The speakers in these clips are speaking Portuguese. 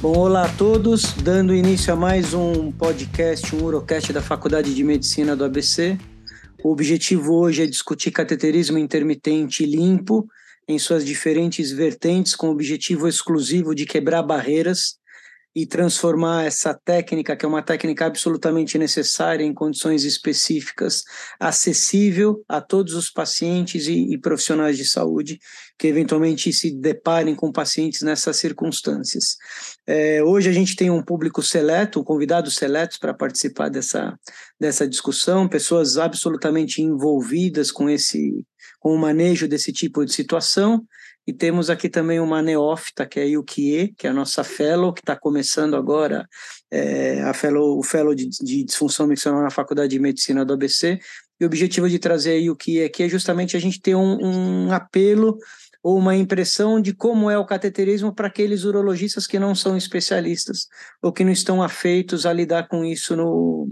Bom, olá a todos, dando início a mais um podcast, um Urocast da Faculdade de Medicina do ABC. O objetivo hoje é discutir cateterismo intermitente limpo em suas diferentes vertentes, com o objetivo exclusivo de quebrar barreiras e transformar essa técnica, que é uma técnica absolutamente necessária em condições específicas, acessível a todos os pacientes e, e profissionais de saúde que eventualmente se deparem com pacientes nessas circunstâncias. É, hoje a gente tem um público seleto, convidados seletos para participar dessa, dessa discussão, pessoas absolutamente envolvidas com esse com o manejo desse tipo de situação e temos aqui também uma neófita, que é a Yukie, que é a nossa fellow, que está começando agora é, a fellow, o fellow de, de disfunção miccional na Faculdade de Medicina do ABC. E o objetivo de trazer a Yukie aqui é justamente a gente ter um, um apelo ou uma impressão de como é o cateterismo para aqueles urologistas que não são especialistas ou que não estão afeitos a lidar com isso no,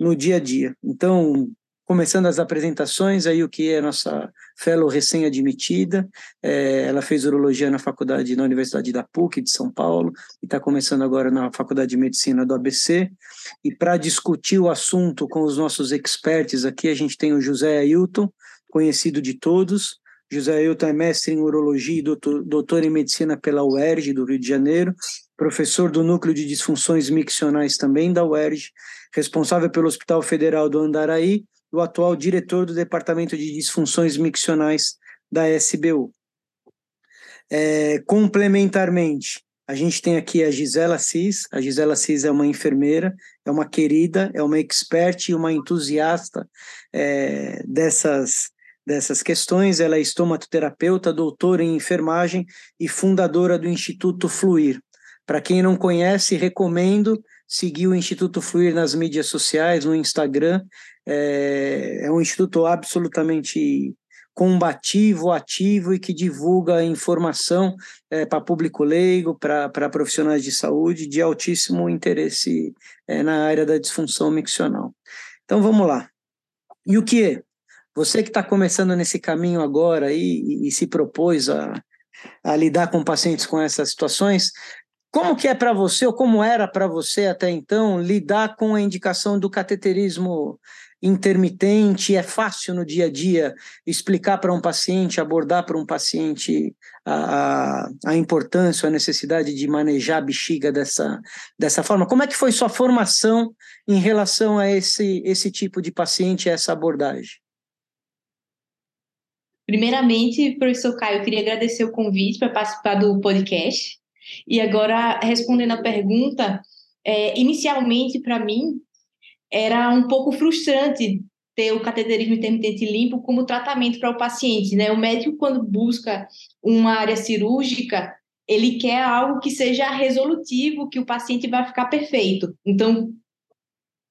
no dia a dia. Então, começando as apresentações, aí o que é nossa fellow recém-admitida, é, ela fez urologia na faculdade, na Universidade da PUC de São Paulo, e está começando agora na Faculdade de Medicina do ABC, e para discutir o assunto com os nossos experts aqui, a gente tem o José Ailton, conhecido de todos, José Ailton é mestre em urologia e doutor, doutor em medicina pela UERJ do Rio de Janeiro, professor do Núcleo de Disfunções Miccionais também da UERJ, responsável pelo Hospital Federal do Andaraí do atual diretor do Departamento de Disfunções Miccionais da SBU. É, complementarmente, a gente tem aqui a Gisela Cis. A Gisela Cis é uma enfermeira, é uma querida, é uma expert e uma entusiasta é, dessas, dessas questões. Ela é estomatoterapeuta, doutora em enfermagem e fundadora do Instituto Fluir. Para quem não conhece, recomendo seguir o Instituto Fluir nas mídias sociais, no Instagram. É, é um instituto absolutamente combativo, ativo e que divulga informação é, para público leigo, para profissionais de saúde de altíssimo interesse é, na área da disfunção miccional. Então vamos lá. E o que? Você que está começando nesse caminho agora e, e, e se propôs a, a lidar com pacientes com essas situações, como que é para você, ou como era para você até então, lidar com a indicação do cateterismo intermitente? É fácil no dia a dia explicar para um paciente, abordar para um paciente a, a, a, importância, a necessidade de manejar a bexiga dessa, dessa forma? Como é que foi sua formação em relação a esse, esse tipo de paciente, essa abordagem? Primeiramente, professor Caio, eu queria agradecer o convite para participar do podcast. E agora, respondendo a pergunta, é, inicialmente, para mim, era um pouco frustrante ter o cateterismo intermitente limpo como tratamento para o paciente, né? O médico, quando busca uma área cirúrgica, ele quer algo que seja resolutivo, que o paciente vai ficar perfeito. Então,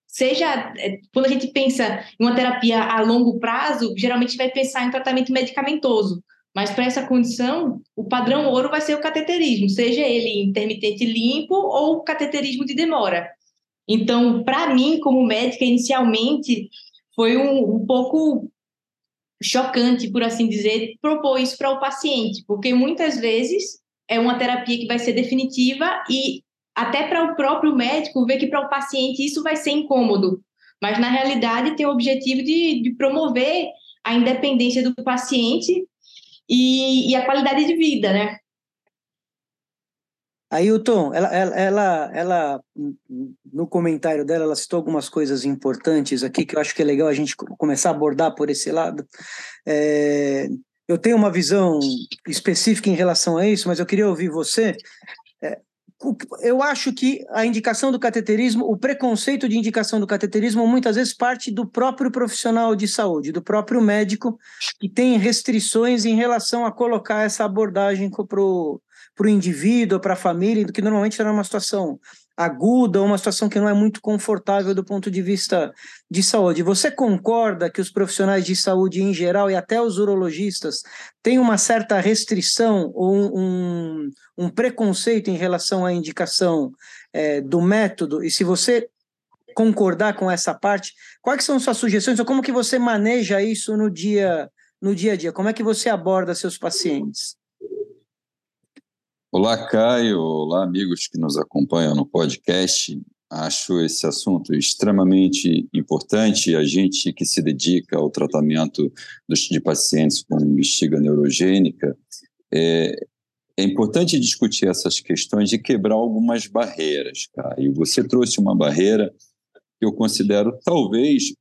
seja é, quando a gente pensa em uma terapia a longo prazo, geralmente vai pensar em tratamento medicamentoso. Mas para essa condição, o padrão ouro vai ser o cateterismo, seja ele intermitente limpo ou cateterismo de demora. Então, para mim, como médica, inicialmente foi um, um pouco chocante, por assim dizer, propor isso para o paciente, porque muitas vezes é uma terapia que vai ser definitiva e até para o próprio médico ver que para o paciente isso vai ser incômodo, mas na realidade tem o objetivo de, de promover a independência do paciente e, e a qualidade de vida, né? Ailton, ela, ela, ela, ela, no comentário dela, ela citou algumas coisas importantes aqui que eu acho que é legal a gente começar a abordar por esse lado. É, eu tenho uma visão específica em relação a isso, mas eu queria ouvir você. É, eu acho que a indicação do cateterismo, o preconceito de indicação do cateterismo, muitas vezes parte do próprio profissional de saúde, do próprio médico, que tem restrições em relação a colocar essa abordagem para o indivíduo, para a família, que normalmente está numa situação aguda, uma situação que não é muito confortável do ponto de vista de saúde. Você concorda que os profissionais de saúde em geral e até os urologistas têm uma certa restrição ou um, um preconceito em relação à indicação é, do método? E se você concordar com essa parte, quais são suas sugestões ou como que você maneja isso no dia no dia a dia? Como é que você aborda seus pacientes? Olá, Caio. Olá, amigos que nos acompanham no podcast. Acho esse assunto extremamente importante. A gente que se dedica ao tratamento dos, de pacientes com bexiga neurogênica, é, é importante discutir essas questões de quebrar algumas barreiras, Caio. Você trouxe uma barreira que eu considero talvez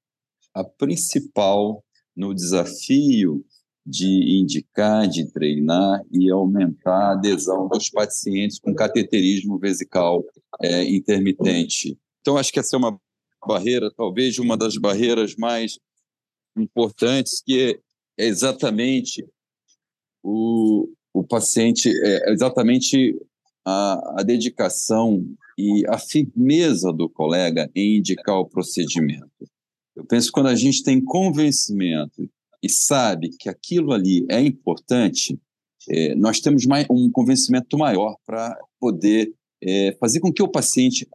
a principal no desafio de indicar, de treinar e aumentar a adesão dos pacientes com cateterismo vesical é, intermitente. Então, acho que essa é uma barreira, talvez uma das barreiras mais importantes, que é exatamente o, o paciente, é exatamente a, a dedicação e a firmeza do colega em indicar o procedimento. Eu penso que quando a gente tem convencimento e sabe que aquilo ali é importante, é, nós temos mais, um convencimento maior para poder é, fazer com que o paciente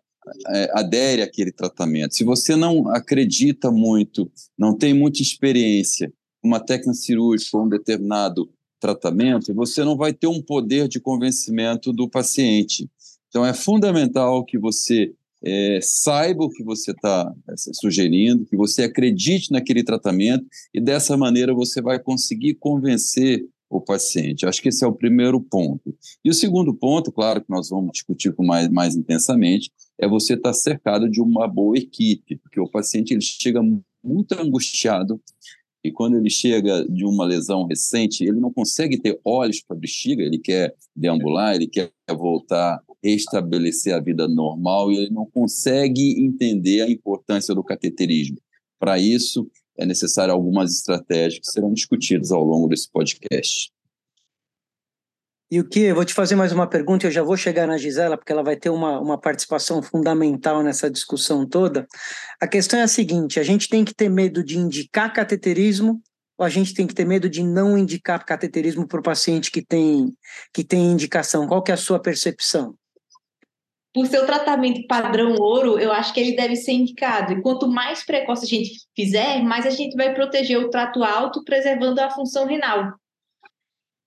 é, adere àquele tratamento. Se você não acredita muito, não tem muita experiência, uma técnica cirúrgica ou um determinado tratamento, você não vai ter um poder de convencimento do paciente. Então, é fundamental que você é, saiba o que você está é, sugerindo, que você acredite naquele tratamento e dessa maneira você vai conseguir convencer o paciente. Acho que esse é o primeiro ponto. E o segundo ponto, claro que nós vamos discutir com mais, mais intensamente, é você estar tá cercado de uma boa equipe, porque o paciente ele chega muito angustiado e quando ele chega de uma lesão recente, ele não consegue ter olhos para a bexiga, ele quer deambular, ele quer voltar restabelecer a vida normal e ele não consegue entender a importância do cateterismo. Para isso, é necessário algumas estratégias que serão discutidas ao longo desse podcast. E o que? Vou te fazer mais uma pergunta, eu já vou chegar na Gisela, porque ela vai ter uma, uma participação fundamental nessa discussão toda. A questão é a seguinte: a gente tem que ter medo de indicar cateterismo ou a gente tem que ter medo de não indicar cateterismo para o paciente que tem, que tem indicação? Qual que é a sua percepção? Por seu tratamento padrão ouro, eu acho que ele deve ser indicado. E quanto mais precoce a gente fizer, mais a gente vai proteger o trato alto, preservando a função renal.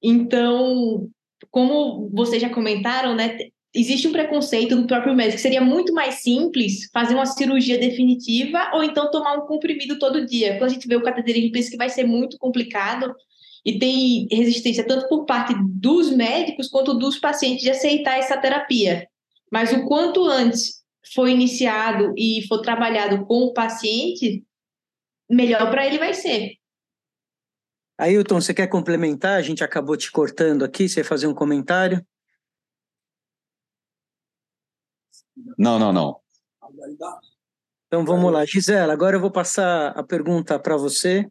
Então, como vocês já comentaram, né, existe um preconceito do próprio médico. Seria muito mais simples fazer uma cirurgia definitiva ou então tomar um comprimido todo dia. Quando a gente vê o cateterismo, pensa que vai ser muito complicado e tem resistência tanto por parte dos médicos quanto dos pacientes de aceitar essa terapia. Mas o quanto antes for iniciado e for trabalhado com o paciente, melhor para ele vai ser. Ailton, você quer complementar? A gente acabou te cortando aqui, você fazer um comentário? Não, não, não. Então vamos lá. Gisela, agora eu vou passar a pergunta para você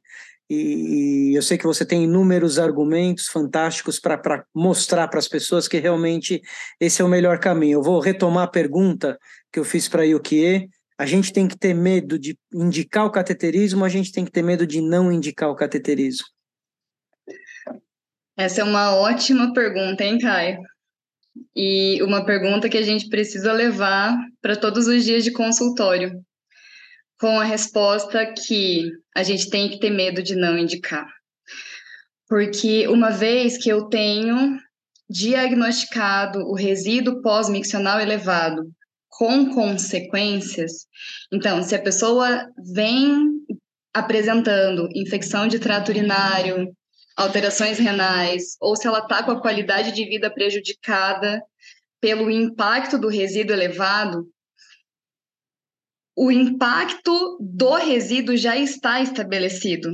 e, eu sei que você tem inúmeros argumentos fantásticos para mostrar para as pessoas que realmente esse é o melhor caminho. Eu vou retomar a pergunta que eu fiz para a Yukie. A gente tem que ter medo de indicar o cateterismo, a gente tem que ter medo de não indicar o cateterismo? Essa é uma ótima pergunta, hein, Caio? E uma pergunta que a gente precisa levar para todos os dias de consultório com a resposta que a gente tem que ter medo de não indicar. Porque uma vez que eu tenho diagnosticado o resíduo pós-miccional elevado com consequências, então, se a pessoa vem apresentando infecção de trato urinário, alterações renais, ou se ela está com a qualidade de vida prejudicada pelo impacto do resíduo elevado, o impacto do resíduo já está estabelecido.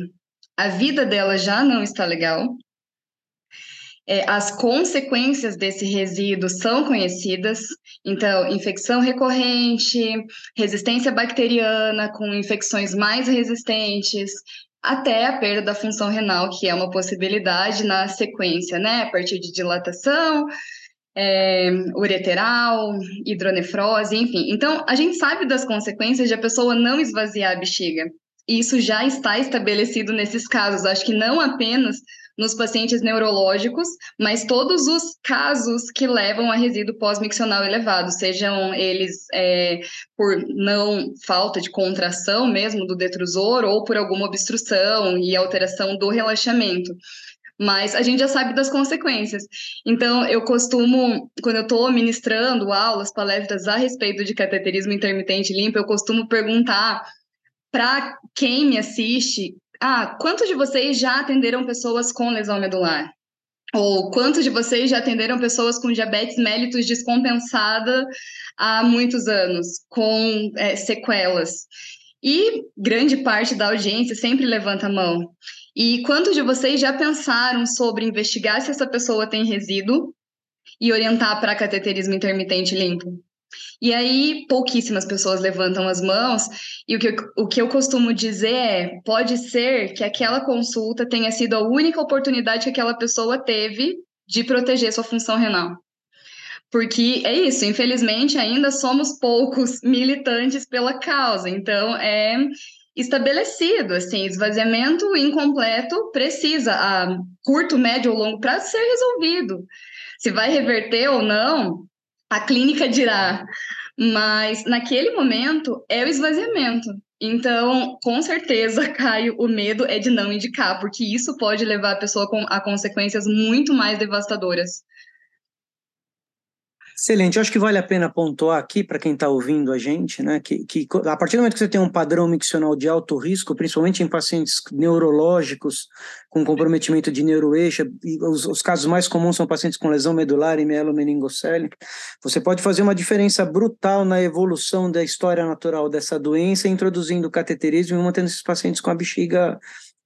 A vida dela já não está legal. É, as consequências desse resíduo são conhecidas, então, infecção recorrente, resistência bacteriana, com infecções mais resistentes, até a perda da função renal, que é uma possibilidade na sequência, né? A partir de dilatação, é, ureteral, hidronefrose, enfim. Então, a gente sabe das consequências de a pessoa não esvaziar a bexiga. E isso já está estabelecido nesses casos. Acho que não apenas nos pacientes neurológicos, mas todos os casos que levam a resíduo pós-miccional elevado, sejam eles é, por não falta de contração mesmo do detrusor ou por alguma obstrução e alteração do relaxamento. Mas a gente já sabe das consequências. Então, eu costumo, quando eu estou ministrando aulas, palestras a respeito de cateterismo intermitente limpo, eu costumo perguntar para quem me assiste: ah, quantos de vocês já atenderam pessoas com lesão medular? Ou quantos de vocês já atenderam pessoas com diabetes mellitus descompensada há muitos anos, com é, sequelas? E grande parte da audiência sempre levanta a mão. E quantos de vocês já pensaram sobre investigar se essa pessoa tem resíduo e orientar para cateterismo intermitente limpo? E aí, pouquíssimas pessoas levantam as mãos, e o que, o que eu costumo dizer é: pode ser que aquela consulta tenha sido a única oportunidade que aquela pessoa teve de proteger sua função renal. Porque é isso, infelizmente ainda somos poucos militantes pela causa, então é estabelecido, assim, esvaziamento incompleto precisa, a curto, médio ou longo prazo, ser resolvido. Se vai reverter ou não, a clínica dirá, mas naquele momento é o esvaziamento. Então, com certeza, Caio, o medo é de não indicar, porque isso pode levar a pessoa a consequências muito mais devastadoras. Excelente, eu acho que vale a pena pontuar aqui para quem está ouvindo a gente, né, que, que a partir do momento que você tem um padrão miccional de alto risco, principalmente em pacientes neurológicos com comprometimento de neuroeixo, e os, os casos mais comuns são pacientes com lesão medular e mielomeningocele, você pode fazer uma diferença brutal na evolução da história natural dessa doença, introduzindo o cateterismo e mantendo esses pacientes com a bexiga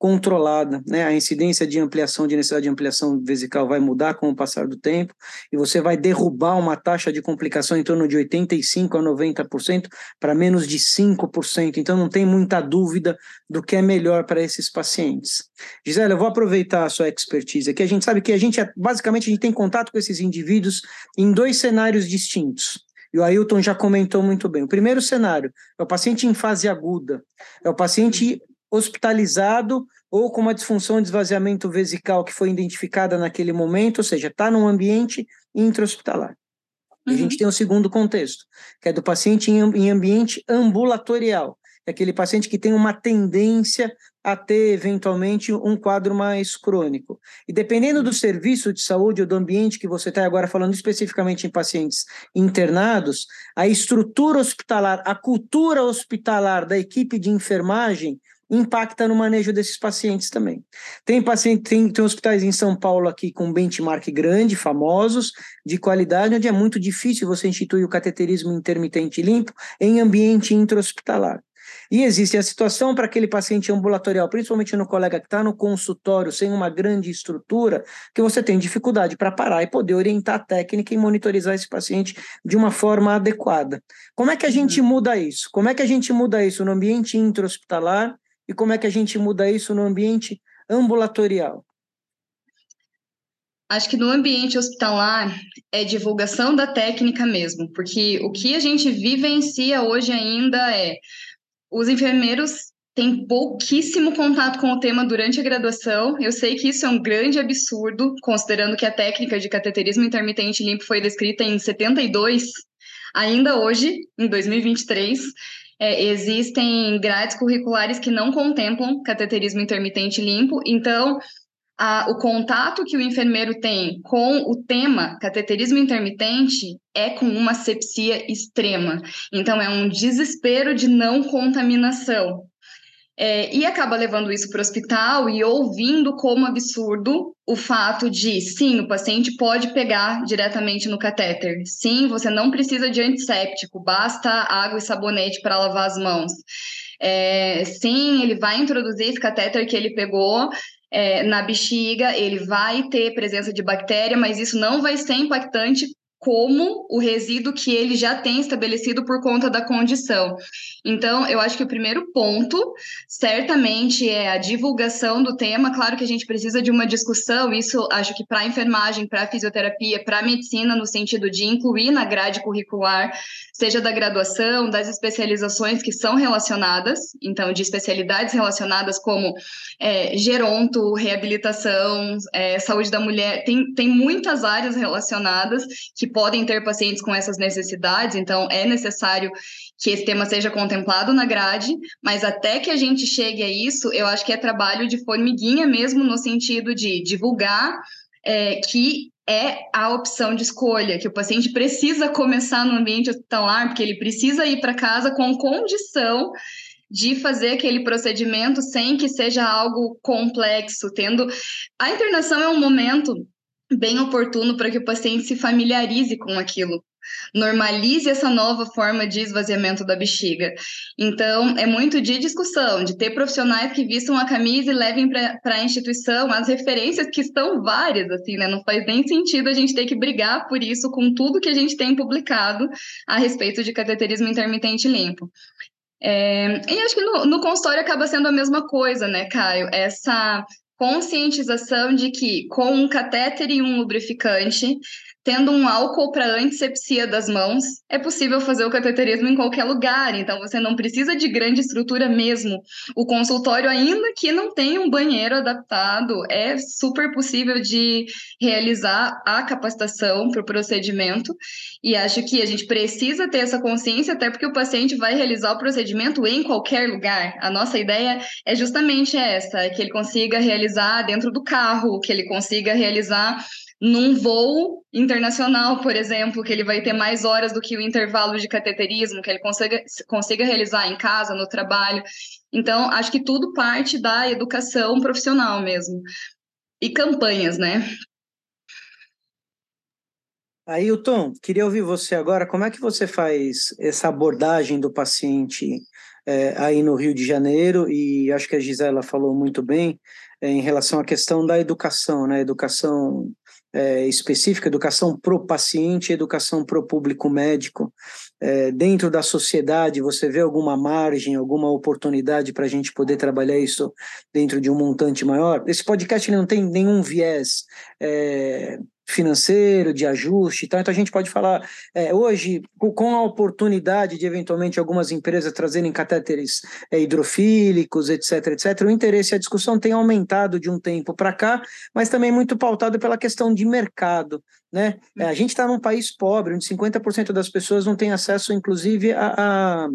controlada, né? A incidência de ampliação, de necessidade de ampliação vesical vai mudar com o passar do tempo e você vai derrubar uma taxa de complicação em torno de 85 a 90% para menos de 5%. Então não tem muita dúvida do que é melhor para esses pacientes. Gisele, eu vou aproveitar a sua expertise aqui. A gente sabe que a gente basicamente a gente tem contato com esses indivíduos em dois cenários distintos. E o Ailton já comentou muito bem. O primeiro cenário é o paciente em fase aguda, é o paciente hospitalizado ou com uma disfunção de esvaziamento vesical que foi identificada naquele momento, ou seja, está num ambiente intra-hospitalar. Uhum. a gente uhum. tem o segundo contexto, que é do paciente em, em ambiente ambulatorial, é aquele paciente que tem uma tendência a ter, eventualmente, um quadro mais crônico. E dependendo do serviço de saúde ou do ambiente que você está agora falando especificamente em pacientes internados, a estrutura hospitalar, a cultura hospitalar da equipe de enfermagem impacta no manejo desses pacientes também. Tem paciente, tem, tem hospitais em São Paulo aqui com benchmark grande, famosos, de qualidade, onde é muito difícil você instituir o cateterismo intermitente limpo em ambiente intra-hospitalar. E existe a situação para aquele paciente ambulatorial, principalmente no colega que está no consultório, sem uma grande estrutura, que você tem dificuldade para parar e poder orientar a técnica e monitorizar esse paciente de uma forma adequada. Como é que a gente uhum. muda isso? Como é que a gente muda isso no ambiente intra-hospitalar e como é que a gente muda isso no ambiente ambulatorial? Acho que no ambiente hospitalar é divulgação da técnica mesmo, porque o que a gente vivencia hoje ainda é os enfermeiros têm pouquíssimo contato com o tema durante a graduação. Eu sei que isso é um grande absurdo, considerando que a técnica de cateterismo intermitente limpo foi descrita em 72, ainda hoje, em 2023 é, existem grades curriculares que não contemplam cateterismo intermitente limpo, então a, o contato que o enfermeiro tem com o tema cateterismo intermitente é com uma sepsia extrema. Então, é um desespero de não contaminação. É, e acaba levando isso para o hospital e ouvindo como absurdo o fato de, sim, o paciente pode pegar diretamente no catéter. Sim, você não precisa de antisséptico, basta água e sabonete para lavar as mãos. É, sim, ele vai introduzir esse catéter que ele pegou é, na bexiga, ele vai ter presença de bactéria, mas isso não vai ser impactante como o resíduo que ele já tem estabelecido por conta da condição. Então, eu acho que o primeiro ponto, certamente, é a divulgação do tema. Claro que a gente precisa de uma discussão, isso acho que para a enfermagem, para fisioterapia, para a medicina, no sentido de incluir na grade curricular, seja da graduação, das especializações que são relacionadas, então, de especialidades relacionadas como é, geronto, reabilitação, é, saúde da mulher, tem, tem muitas áreas relacionadas que podem ter pacientes com essas necessidades, então é necessário que esse tema seja contemplado na grade, mas até que a gente chegue a isso, eu acho que é trabalho de formiguinha mesmo, no sentido de divulgar é, que é a opção de escolha, que o paciente precisa começar no ambiente hospitalar, porque ele precisa ir para casa com condição de fazer aquele procedimento sem que seja algo complexo, tendo a internação é um momento bem oportuno para que o paciente se familiarize com aquilo normalize essa nova forma de esvaziamento da bexiga. Então, é muito de discussão, de ter profissionais que vistam a camisa e levem para a instituição as referências que estão várias, assim, né? Não faz nem sentido a gente ter que brigar por isso com tudo que a gente tem publicado a respeito de cateterismo intermitente limpo. É, e acho que no, no consultório acaba sendo a mesma coisa, né, Caio? Essa conscientização de que com um catéter e um lubrificante tendo um álcool para antisepsia das mãos, é possível fazer o cateterismo em qualquer lugar, então você não precisa de grande estrutura mesmo. O consultório, ainda que não tenha um banheiro adaptado, é super possível de realizar a capacitação para o procedimento, e acho que a gente precisa ter essa consciência, até porque o paciente vai realizar o procedimento em qualquer lugar. A nossa ideia é justamente essa, que ele consiga realizar dentro do carro, que ele consiga realizar num voo internacional, por exemplo, que ele vai ter mais horas do que o intervalo de cateterismo, que ele consiga, consiga realizar em casa, no trabalho. Então, acho que tudo parte da educação profissional mesmo. E campanhas, né? Ailton, queria ouvir você agora. Como é que você faz essa abordagem do paciente é, aí no Rio de Janeiro? E acho que a Gisela falou muito bem é, em relação à questão da educação, né? Educação é, específica, educação para o paciente, educação para o público médico. É, dentro da sociedade, você vê alguma margem, alguma oportunidade para a gente poder trabalhar isso dentro de um montante maior? Esse podcast não tem nenhum viés é, financeiro, de ajuste, tá? então a gente pode falar é, hoje com a oportunidade de eventualmente algumas empresas trazerem catéteres é, hidrofílicos, etc, etc. O interesse e a discussão tem aumentado de um tempo para cá, mas também muito pautado pela questão de mercado, né? É, a gente está num país pobre, onde 50% das pessoas não têm acesso, inclusive, a, a,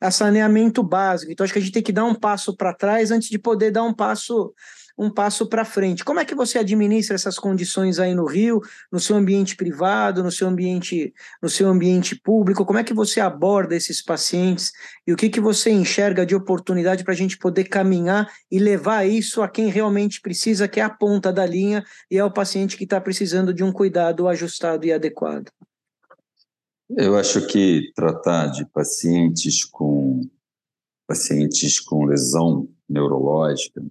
a saneamento básico. Então acho que a gente tem que dar um passo para trás antes de poder dar um passo um passo para frente. Como é que você administra essas condições aí no Rio, no seu ambiente privado, no seu ambiente, no seu ambiente público? Como é que você aborda esses pacientes e o que, que você enxerga de oportunidade para a gente poder caminhar e levar isso a quem realmente precisa, que é a ponta da linha e é o paciente que está precisando de um cuidado ajustado e adequado? Eu acho que tratar de pacientes com pacientes com lesão neurológica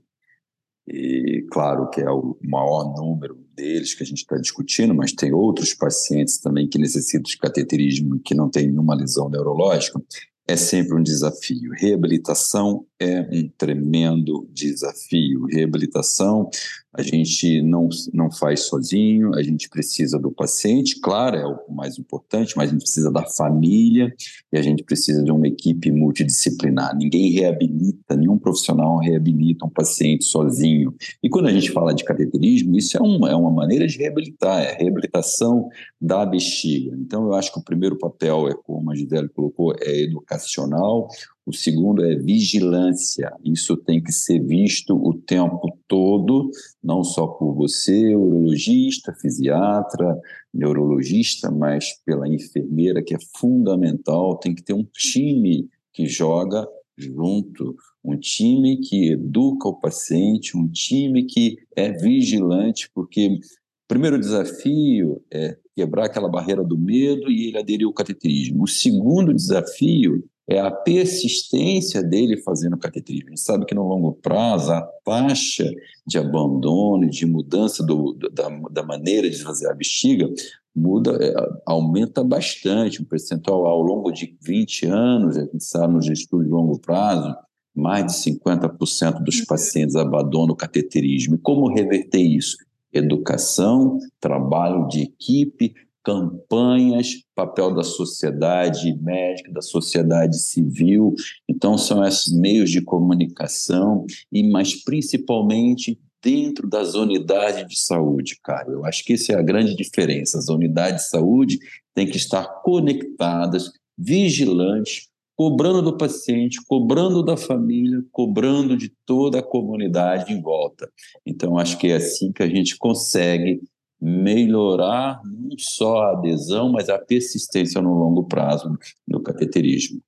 e claro que é o maior número deles que a gente está discutindo, mas tem outros pacientes também que necessitam de cateterismo que não tem nenhuma lesão neurológica é sempre um desafio. Reabilitação é um tremendo desafio. Reabilitação a gente não, não faz sozinho, a gente precisa do paciente, claro, é o mais importante, mas a gente precisa da família e a gente precisa de uma equipe multidisciplinar. Ninguém reabilita, nenhum profissional reabilita um paciente sozinho. E quando a gente fala de cateterismo, isso é uma, é uma maneira de reabilitar, é a reabilitação da bexiga. Então, eu acho que o primeiro papel é, como a Gisele colocou, é educacional, o segundo é vigilância. Isso tem que ser visto o tempo todo, não só por você, urologista, fisiatra, neurologista, mas pela enfermeira, que é fundamental. Tem que ter um time que joga junto, um time que educa o paciente, um time que é vigilante, porque o primeiro desafio é quebrar aquela barreira do medo e ele aderir ao cateterismo. O segundo desafio é a persistência dele fazendo cateterismo. A gente sabe que no longo prazo a taxa de abandono, de mudança do, da, da maneira de fazer a bexiga muda, é, aumenta bastante, um percentual ao longo de 20 anos, a gente sabe nos estudos de longo prazo, mais de 50% dos pacientes abandonam o cateterismo. E como reverter isso? Educação, trabalho de equipe, campanhas, papel da sociedade médica, da sociedade civil. Então, são esses meios de comunicação, e mas principalmente dentro das unidades de saúde, cara. Eu acho que essa é a grande diferença. As unidades de saúde têm que estar conectadas, vigilantes, cobrando do paciente, cobrando da família, cobrando de toda a comunidade em volta. Então, acho que é assim que a gente consegue melhorar não só a adesão, mas a persistência no longo prazo no cateterismo.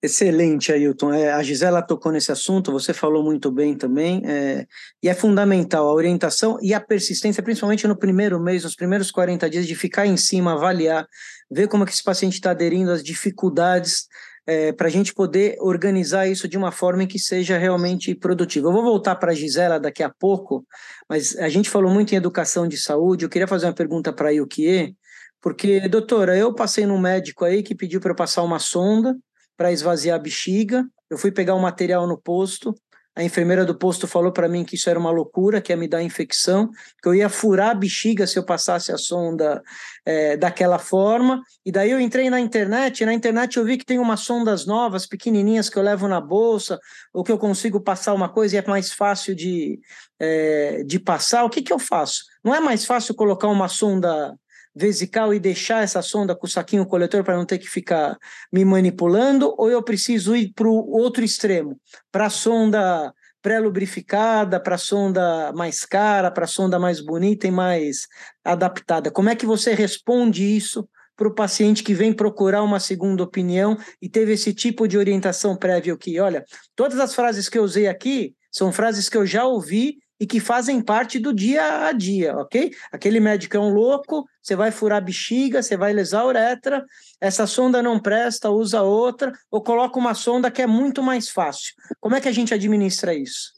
Excelente, Ailton. É, a Gisela tocou nesse assunto, você falou muito bem também, é, e é fundamental a orientação e a persistência, principalmente no primeiro mês, nos primeiros 40 dias, de ficar em cima, avaliar, ver como é que esse paciente está aderindo às dificuldades, é, para a gente poder organizar isso de uma forma em que seja realmente produtiva. Eu vou voltar para a Gisela daqui a pouco, mas a gente falou muito em educação de saúde, eu queria fazer uma pergunta para a Yukie, porque, doutora, eu passei num médico aí que pediu para eu passar uma sonda, para esvaziar a bexiga. Eu fui pegar o um material no posto. A enfermeira do posto falou para mim que isso era uma loucura, que ia me dar infecção, que eu ia furar a bexiga se eu passasse a sonda é, daquela forma. E daí eu entrei na internet, e na internet eu vi que tem umas sondas novas, pequenininhas, que eu levo na bolsa, ou que eu consigo passar uma coisa e é mais fácil de, é, de passar. O que, que eu faço? Não é mais fácil colocar uma sonda vesical e deixar essa sonda com o saquinho coletor para não ter que ficar me manipulando, ou eu preciso ir para o outro extremo, para a sonda pré-lubrificada, para a sonda mais cara, para a sonda mais bonita e mais adaptada? Como é que você responde isso para o paciente que vem procurar uma segunda opinião e teve esse tipo de orientação prévia que, olha, todas as frases que eu usei aqui são frases que eu já ouvi e que fazem parte do dia a dia, ok? Aquele médico é um louco, você vai furar bexiga, você vai lesar a uretra, essa sonda não presta, usa outra, ou coloca uma sonda que é muito mais fácil. Como é que a gente administra isso?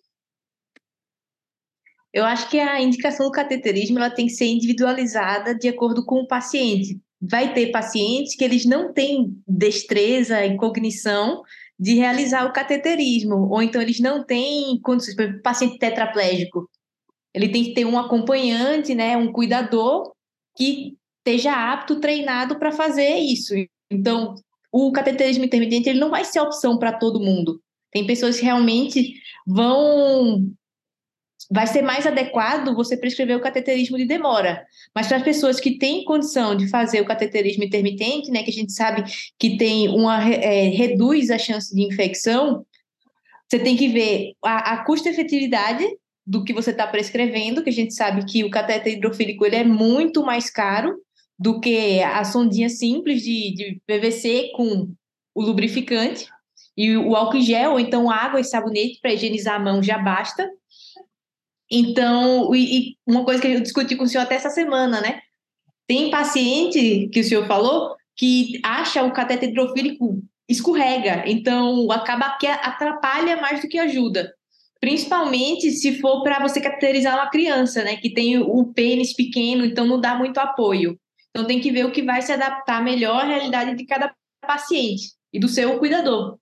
Eu acho que a indicação do cateterismo ela tem que ser individualizada de acordo com o paciente. Vai ter pacientes que eles não têm destreza e cognição de realizar o cateterismo, ou então eles não têm condições, por exemplo, paciente tetraplégico, ele tem que ter um acompanhante, né, um cuidador que esteja apto, treinado para fazer isso. Então, o cateterismo intermitente ele não vai ser opção para todo mundo. Tem pessoas que realmente vão vai ser mais adequado você prescrever o cateterismo de demora. Mas para as pessoas que têm condição de fazer o cateterismo intermitente, né, que a gente sabe que tem uma é, reduz a chance de infecção, você tem que ver a, a custo-efetividade do que você está prescrevendo, que a gente sabe que o cateter hidrofílico ele é muito mais caro do que a sondinha simples de, de PVC com o lubrificante. E o álcool gel, ou então água e sabonete para higienizar a mão já basta. Então, e, e uma coisa que eu discuti com o senhor até essa semana, né? Tem paciente que o senhor falou que acha o cateter hidrofílico escorrega, então acaba que atrapalha mais do que ajuda. Principalmente se for para você cateterizar uma criança, né, que tem o pênis pequeno, então não dá muito apoio. Então tem que ver o que vai se adaptar melhor à realidade de cada paciente e do seu cuidador.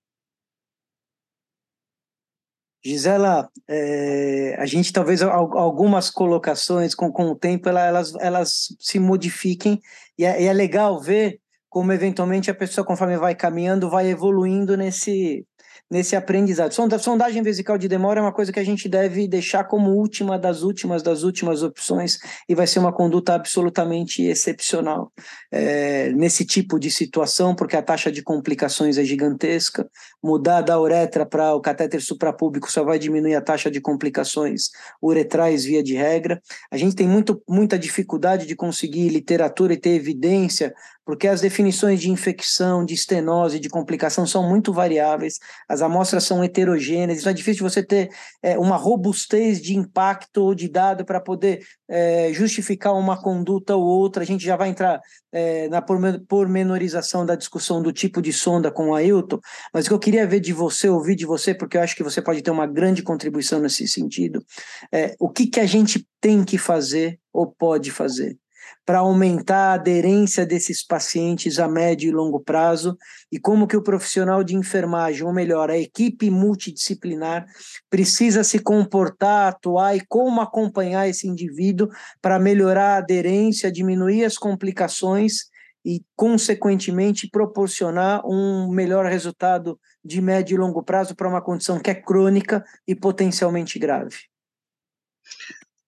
Gisela, é, a gente talvez algumas colocações com, com o tempo elas, elas se modifiquem e é, e é legal ver como eventualmente a pessoa conforme vai caminhando vai evoluindo nesse nesse aprendizado. Sondagem vesical de demora é uma coisa que a gente deve deixar como última das últimas das últimas opções e vai ser uma conduta absolutamente excepcional é, nesse tipo de situação, porque a taxa de complicações é gigantesca. Mudar da uretra para o catéter suprapúbico só vai diminuir a taxa de complicações uretrais via de regra. A gente tem muito, muita dificuldade de conseguir literatura e ter evidência porque as definições de infecção, de estenose, de complicação são muito variáveis, as amostras são heterogêneas, então é difícil você ter é, uma robustez de impacto ou de dado para poder é, justificar uma conduta ou outra. A gente já vai entrar é, na pormenorização da discussão do tipo de sonda com o Ailton, mas o que eu queria ver de você, ouvir de você, porque eu acho que você pode ter uma grande contribuição nesse sentido, é o que, que a gente tem que fazer ou pode fazer para aumentar a aderência desses pacientes a médio e longo prazo e como que o profissional de enfermagem, ou melhor, a equipe multidisciplinar precisa se comportar, atuar e como acompanhar esse indivíduo para melhorar a aderência, diminuir as complicações e, consequentemente, proporcionar um melhor resultado de médio e longo prazo para uma condição que é crônica e potencialmente grave.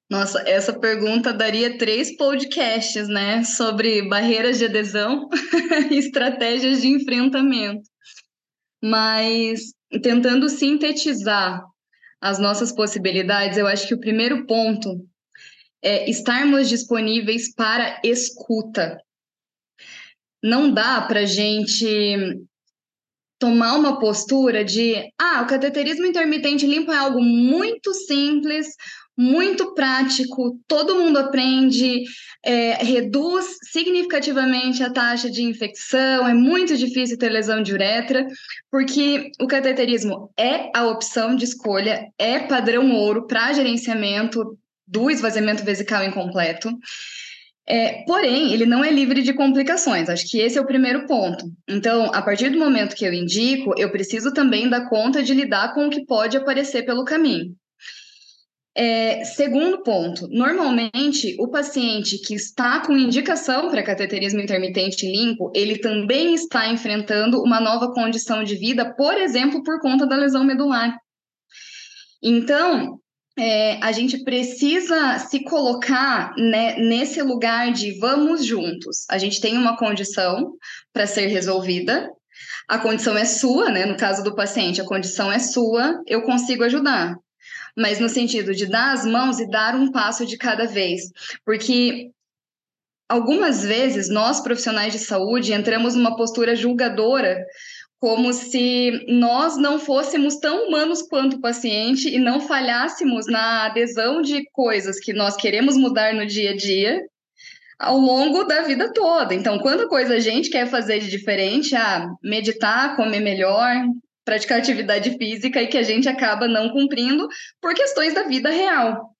Nossa, essa pergunta daria três podcasts, né? Sobre barreiras de adesão e estratégias de enfrentamento. Mas tentando sintetizar as nossas possibilidades, eu acho que o primeiro ponto é estarmos disponíveis para escuta. Não dá para gente tomar uma postura de ah, o cateterismo intermitente limpo é algo muito simples, muito prático, todo mundo aprende, é, reduz significativamente a taxa de infecção, é muito difícil ter lesão de uretra, porque o cateterismo é a opção de escolha, é padrão ouro para gerenciamento do esvaziamento vesical incompleto. É, porém, ele não é livre de complicações. Acho que esse é o primeiro ponto. Então, a partir do momento que eu indico, eu preciso também dar conta de lidar com o que pode aparecer pelo caminho. É, segundo ponto, normalmente o paciente que está com indicação para cateterismo intermitente limpo, ele também está enfrentando uma nova condição de vida, por exemplo, por conta da lesão medular. Então, é, a gente precisa se colocar né, nesse lugar de vamos juntos. A gente tem uma condição para ser resolvida, a condição é sua, né? No caso do paciente, a condição é sua, eu consigo ajudar mas no sentido de dar as mãos e dar um passo de cada vez. Porque algumas vezes nós, profissionais de saúde, entramos numa postura julgadora como se nós não fôssemos tão humanos quanto o paciente e não falhássemos na adesão de coisas que nós queremos mudar no dia a dia ao longo da vida toda. Então, quanta coisa a gente quer fazer de diferente, ah, meditar, comer melhor, praticar atividade física e que a gente acaba não cumprindo por questões da vida real.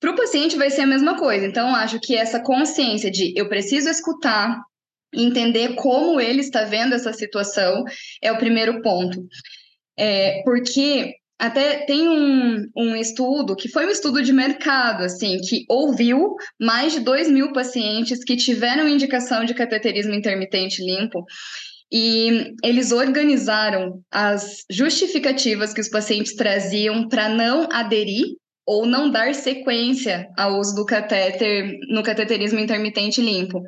Para o paciente vai ser a mesma coisa. Então, acho que essa consciência de eu preciso escutar, entender como ele está vendo essa situação é o primeiro ponto. É, porque até tem um, um estudo que foi um estudo de mercado, assim, que ouviu mais de 2 mil pacientes que tiveram indicação de cateterismo intermitente limpo e eles organizaram as justificativas que os pacientes traziam para não aderir ou não dar sequência ao uso do catéter no cateterismo intermitente limpo.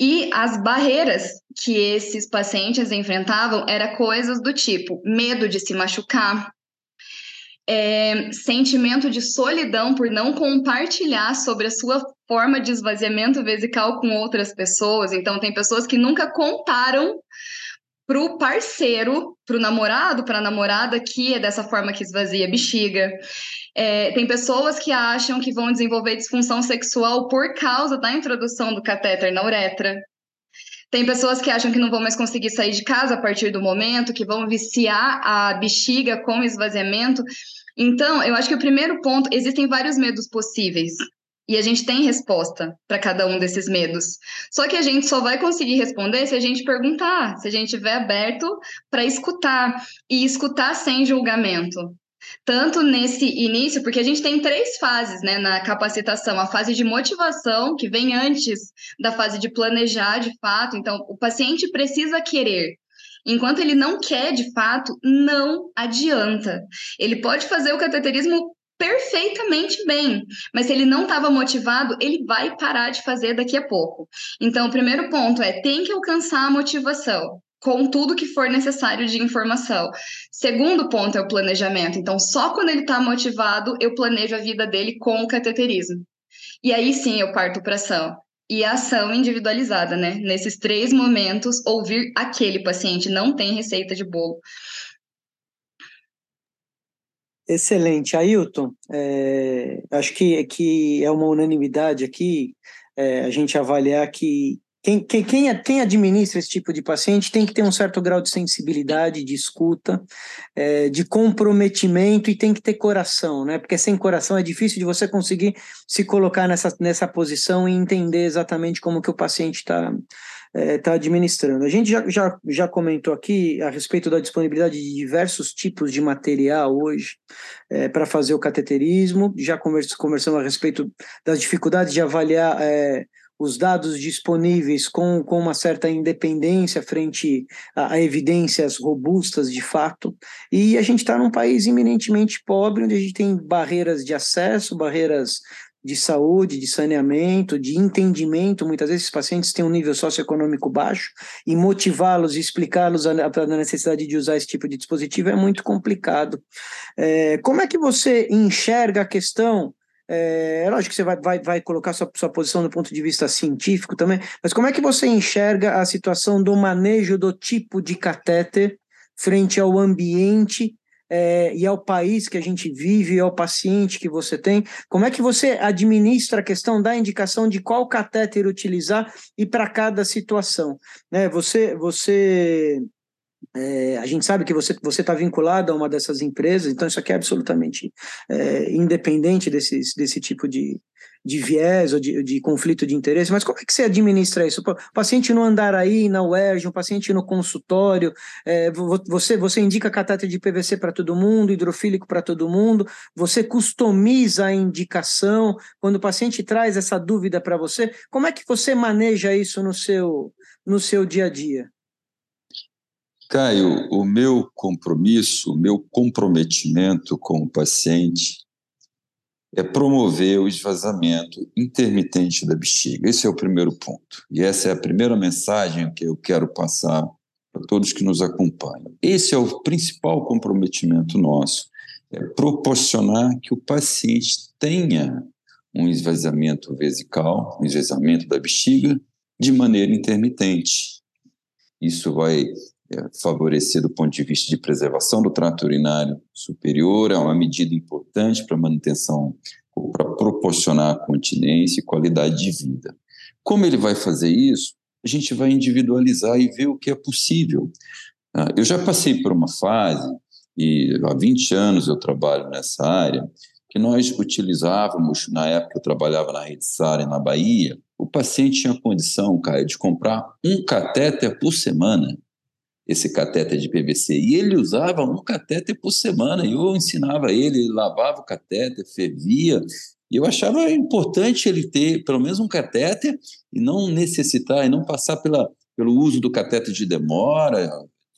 E as barreiras que esses pacientes enfrentavam eram coisas do tipo medo de se machucar, é, sentimento de solidão por não compartilhar sobre a sua forma de esvaziamento vesical com outras pessoas. Então, tem pessoas que nunca contaram para o parceiro, para o namorado, para a namorada, que é dessa forma que esvazia a bexiga. É, tem pessoas que acham que vão desenvolver disfunção sexual por causa da introdução do catéter na uretra. Tem pessoas que acham que não vão mais conseguir sair de casa a partir do momento, que vão viciar a bexiga com esvaziamento. Então, eu acho que o primeiro ponto, existem vários medos possíveis. E a gente tem resposta para cada um desses medos. Só que a gente só vai conseguir responder se a gente perguntar, se a gente estiver aberto para escutar e escutar sem julgamento. Tanto nesse início, porque a gente tem três fases né, na capacitação: a fase de motivação, que vem antes da fase de planejar de fato. Então, o paciente precisa querer. Enquanto ele não quer de fato, não adianta. Ele pode fazer o cateterismo perfeitamente bem, mas se ele não estava motivado, ele vai parar de fazer daqui a pouco. Então, o primeiro ponto é tem que alcançar a motivação com tudo que for necessário de informação. Segundo ponto é o planejamento. Então, só quando ele está motivado, eu planejo a vida dele com o cateterismo. E aí sim eu parto para ação. E a ação individualizada, né? Nesses três momentos, ouvir aquele paciente. Não tem receita de bolo. Excelente. Ailton, é, acho que, que é uma unanimidade aqui é, a gente avaliar que quem, quem, quem, administra esse tipo de paciente tem que ter um certo grau de sensibilidade, de escuta, é, de comprometimento e tem que ter coração, né? Porque sem coração é difícil de você conseguir se colocar nessa, nessa posição e entender exatamente como que o paciente está é, tá administrando. A gente já, já, já comentou aqui a respeito da disponibilidade de diversos tipos de material hoje é, para fazer o cateterismo, já conversamos a respeito das dificuldades de avaliar é, os dados disponíveis com, com uma certa independência frente a, a evidências robustas de fato. E a gente está num país eminentemente pobre, onde a gente tem barreiras de acesso, barreiras de saúde, de saneamento, de entendimento. Muitas vezes esses pacientes têm um nível socioeconômico baixo e motivá-los e explicá-los a, a, necessidade de usar esse tipo de dispositivo é muito complicado. É, como é que você enxerga a questão? É, é lógico que você vai, vai, vai colocar sua, sua posição do ponto de vista científico também, mas como é que você enxerga a situação do manejo do tipo de catéter frente ao ambiente é, e ao país que a gente vive, ao paciente que você tem. Como é que você administra a questão da indicação de qual catéter utilizar e para cada situação? Né? Você, você é, a gente sabe que você está vinculado a uma dessas empresas, então isso aqui é absolutamente é, independente desses, desse tipo de, de viés ou de, de, conflito de interesse, mas como é que você administra isso? O paciente no andar aí, na UERJ, um paciente no consultório, é, você, você indica catéter de PVC para todo mundo, hidrofílico para todo mundo, você customiza a indicação, quando o paciente traz essa dúvida para você, como é que você maneja isso no seu, no seu dia a dia? Caio, o meu compromisso, o meu comprometimento com o paciente é promover o esvaziamento intermitente da bexiga. Esse é o primeiro ponto. E essa é a primeira mensagem que eu quero passar para todos que nos acompanham. Esse é o principal comprometimento nosso, é proporcionar que o paciente tenha um esvaziamento vesical, um esvaziamento da bexiga, de maneira intermitente. Isso vai favorecer do ponto de vista de preservação do trato urinário superior, é uma medida importante para manutenção, para proporcionar continência e qualidade de vida. Como ele vai fazer isso? A gente vai individualizar e ver o que é possível. Ah, eu já passei por uma fase, e há 20 anos eu trabalho nessa área, que nós utilizávamos, na época eu trabalhava na Rede Sara, na Bahia, o paciente tinha condição, Caio, de comprar um catéter por semana esse catéter de PVC. E ele usava um catéter por semana. Eu ensinava ele, ele lavava o catéter, fervia. E eu achava importante ele ter pelo menos um catéter e não necessitar, e não passar pela, pelo uso do catéter de demora,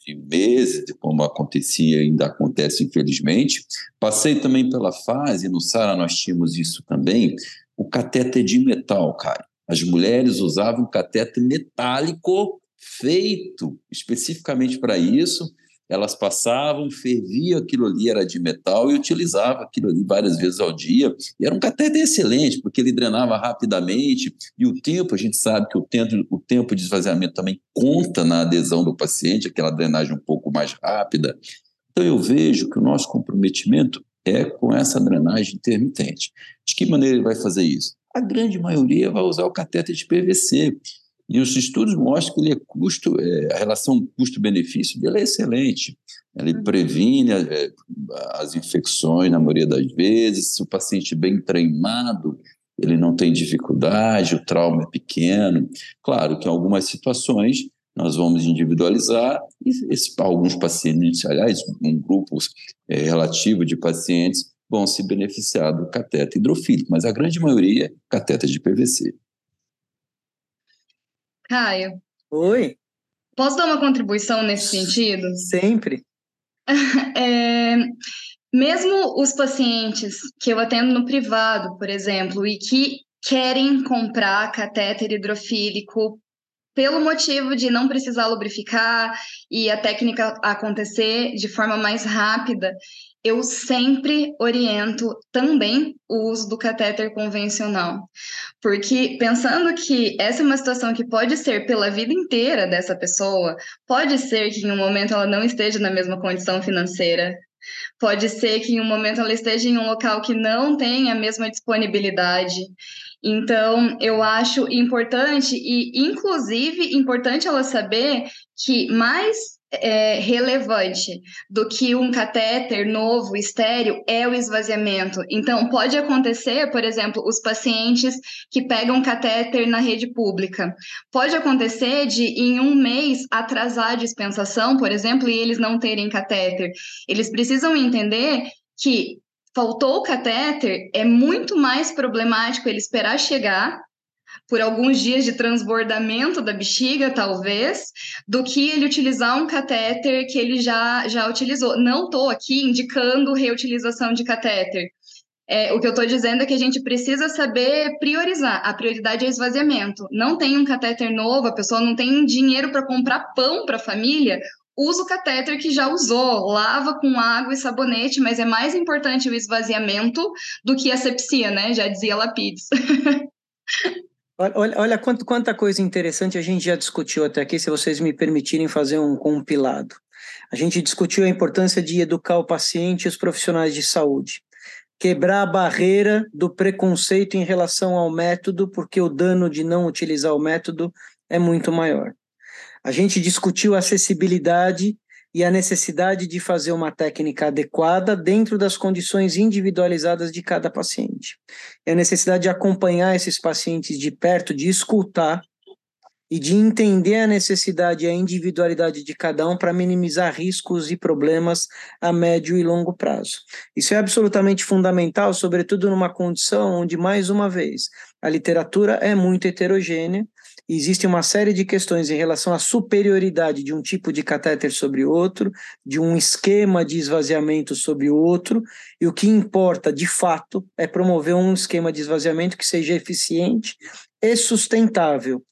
de meses, como acontecia ainda acontece, infelizmente. Passei também pela fase, no Sara nós tínhamos isso também, o catéter de metal, cara. As mulheres usavam catéter metálico feito especificamente para isso. Elas passavam, fervia aquilo ali, era de metal, e utilizava aquilo ali várias vezes ao dia. E era um catéter excelente, porque ele drenava rapidamente, e o tempo, a gente sabe que o tempo, o tempo de esvaziamento também conta na adesão do paciente, aquela drenagem um pouco mais rápida. Então eu vejo que o nosso comprometimento é com essa drenagem intermitente. De que maneira ele vai fazer isso? A grande maioria vai usar o catéter de PVC. E os estudos mostram que ele é custo, é, a relação custo-benefício dele é excelente. Ele uhum. previne é, as infecções na maioria das vezes. Se o paciente é bem treinado, ele não tem dificuldade, o trauma é pequeno. Claro que em algumas situações nós vamos individualizar e esse, alguns pacientes, aliás, um grupo é, relativo de pacientes vão se beneficiar do cateter hidrofílico, mas a grande maioria é cateter de PVC. Caio. Oi. Posso dar uma contribuição nesse sentido? Sempre. é, mesmo os pacientes que eu atendo no privado, por exemplo, e que querem comprar catéter hidrofílico pelo motivo de não precisar lubrificar e a técnica acontecer de forma mais rápida, eu sempre oriento também o uso do catéter convencional. Porque pensando que essa é uma situação que pode ser pela vida inteira dessa pessoa, pode ser que em um momento ela não esteja na mesma condição financeira, pode ser que em um momento ela esteja em um local que não tem a mesma disponibilidade. Então, eu acho importante e, inclusive, importante ela saber que mais é, relevante do que um catéter novo, estéreo, é o esvaziamento. Então, pode acontecer, por exemplo, os pacientes que pegam catéter na rede pública. Pode acontecer de, em um mês, atrasar a dispensação, por exemplo, e eles não terem catéter. Eles precisam entender que faltou o catéter, é muito mais problemático ele esperar chegar por alguns dias de transbordamento da bexiga, talvez, do que ele utilizar um catéter que ele já, já utilizou. Não estou aqui indicando reutilização de catéter. É, o que eu estou dizendo é que a gente precisa saber priorizar. A prioridade é esvaziamento. Não tem um catéter novo, a pessoa não tem dinheiro para comprar pão para a família, usa o catéter que já usou, lava com água e sabonete, mas é mais importante o esvaziamento do que a sepsia, né? Já dizia Lapides. Olha, olha quanto, quanta coisa interessante a gente já discutiu até aqui, se vocês me permitirem fazer um compilado. A gente discutiu a importância de educar o paciente e os profissionais de saúde. Quebrar a barreira do preconceito em relação ao método, porque o dano de não utilizar o método é muito maior. A gente discutiu acessibilidade e a necessidade de fazer uma técnica adequada dentro das condições individualizadas de cada paciente. E a necessidade de acompanhar esses pacientes de perto, de escutar e de entender a necessidade e a individualidade de cada um para minimizar riscos e problemas a médio e longo prazo. Isso é absolutamente fundamental, sobretudo numa condição onde, mais uma vez, a literatura é muito heterogênea existe uma série de questões em relação à superioridade de um tipo de catéter sobre outro, de um esquema de esvaziamento sobre outro, e o que importa, de fato, é promover um esquema de esvaziamento que seja eficiente e sustentável.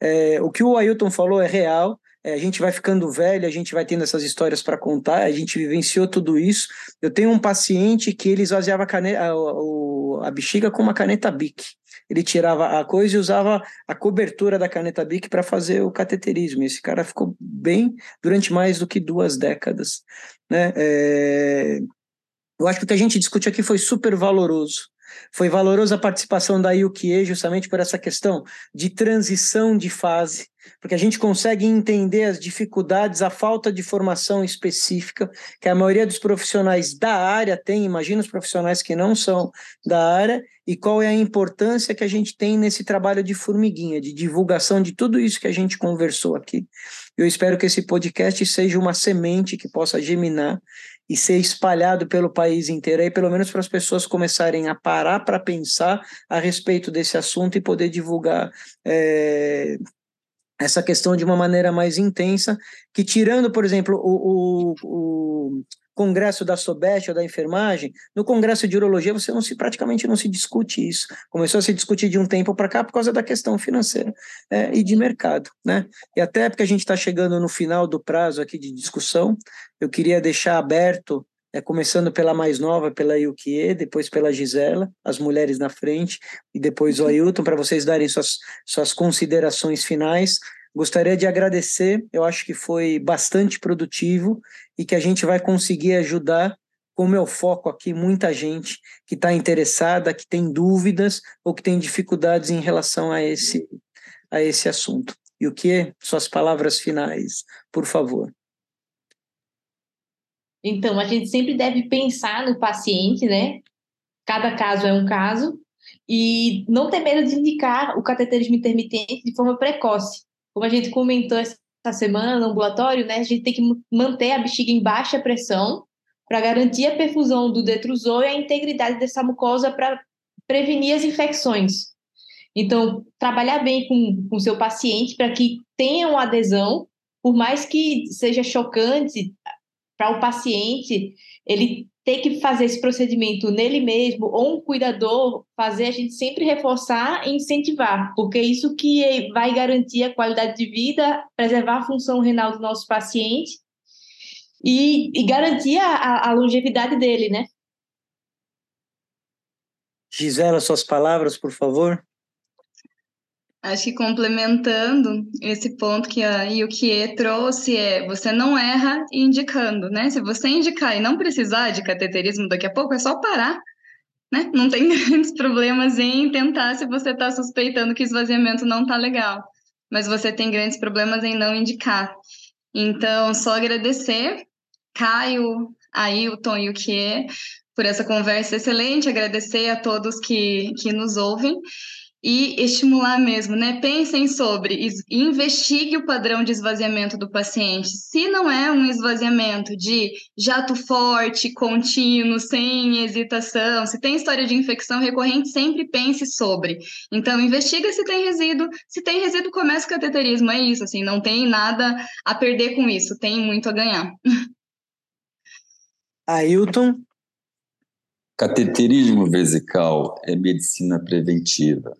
É, o que o Ailton falou é real, a gente vai ficando velho, a gente vai tendo essas histórias para contar, a gente vivenciou tudo isso. Eu tenho um paciente que ele esvaziava a, caneta, a, a bexiga com uma caneta Bic ele tirava a coisa e usava a cobertura da caneta Bic para fazer o cateterismo. Esse cara ficou bem durante mais do que duas décadas. Né? É... Eu acho que o que a gente discute aqui foi super valoroso. Foi valorosa a participação da IUQE justamente por essa questão de transição de fase, porque a gente consegue entender as dificuldades, a falta de formação específica que a maioria dos profissionais da área tem, imagina os profissionais que não são da área, e qual é a importância que a gente tem nesse trabalho de formiguinha, de divulgação de tudo isso que a gente conversou aqui. Eu espero que esse podcast seja uma semente que possa germinar e ser espalhado pelo país inteiro, aí pelo menos para as pessoas começarem a parar para pensar a respeito desse assunto e poder divulgar é, essa questão de uma maneira mais intensa, que tirando, por exemplo, o, o, o congresso da SOBET ou da enfermagem, no congresso de urologia você não se praticamente não se discute isso. Começou a se discutir de um tempo para cá por causa da questão financeira é, e de mercado, né? E até porque a gente está chegando no final do prazo aqui de discussão, eu queria deixar aberto é, começando pela mais nova, pela Yukie, depois pela Gisela, as mulheres na frente, e depois o Ailton, para vocês darem suas, suas considerações finais. Gostaria de agradecer, eu acho que foi bastante produtivo e que a gente vai conseguir ajudar, como eu foco aqui, muita gente que está interessada, que tem dúvidas ou que tem dificuldades em relação a esse, a esse assunto. E o que? Suas palavras finais, por favor. Então, a gente sempre deve pensar no paciente, né? Cada caso é um caso, e não ter medo de indicar o cateterismo intermitente de forma precoce. Como a gente comentou essa semana no ambulatório, né? A gente tem que manter a bexiga em baixa pressão para garantir a perfusão do detrusor e a integridade dessa mucosa para prevenir as infecções. Então, trabalhar bem com o seu paciente para que tenha uma adesão, por mais que seja chocante para o paciente ele ter que fazer esse procedimento nele mesmo ou um cuidador fazer, a gente sempre reforçar e incentivar, porque é isso que vai garantir a qualidade de vida, preservar a função renal do nosso paciente e, e garantir a, a longevidade dele, né? Gisela, suas palavras, por favor. Acho que complementando esse ponto que a Yukie trouxe é você não erra indicando, né? Se você indicar e não precisar de cateterismo daqui a pouco, é só parar, né? Não tem grandes problemas em tentar se você está suspeitando que esvaziamento não está legal, mas você tem grandes problemas em não indicar. Então, só agradecer, Caio, Ailton e o por essa conversa excelente, agradecer a todos que, que nos ouvem e estimular mesmo, né? Pensem sobre, investigue o padrão de esvaziamento do paciente. Se não é um esvaziamento de jato forte, contínuo, sem hesitação, se tem história de infecção recorrente, sempre pense sobre. Então, investiga se tem resíduo. Se tem resíduo, comece o cateterismo. É isso, assim, não tem nada a perder com isso, tem muito a ganhar. Ailton? Cateterismo vesical é medicina preventiva.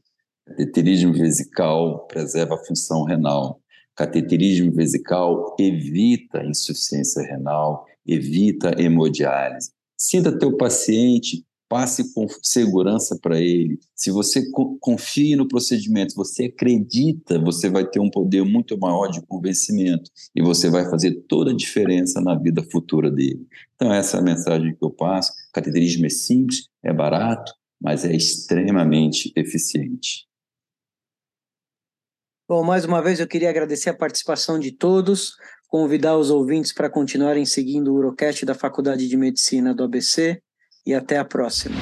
Cateterismo vesical preserva a função renal. Cateterismo vesical evita insuficiência renal, evita hemodiálise. Sinta teu paciente, passe com segurança para ele. Se você confia no procedimento, você acredita, você vai ter um poder muito maior de convencimento e você vai fazer toda a diferença na vida futura dele. Então, essa é a mensagem que eu passo. Cateterismo é simples, é barato, mas é extremamente eficiente. Bom, mais uma vez eu queria agradecer a participação de todos, convidar os ouvintes para continuarem seguindo o Urocast da Faculdade de Medicina do ABC e até a próxima.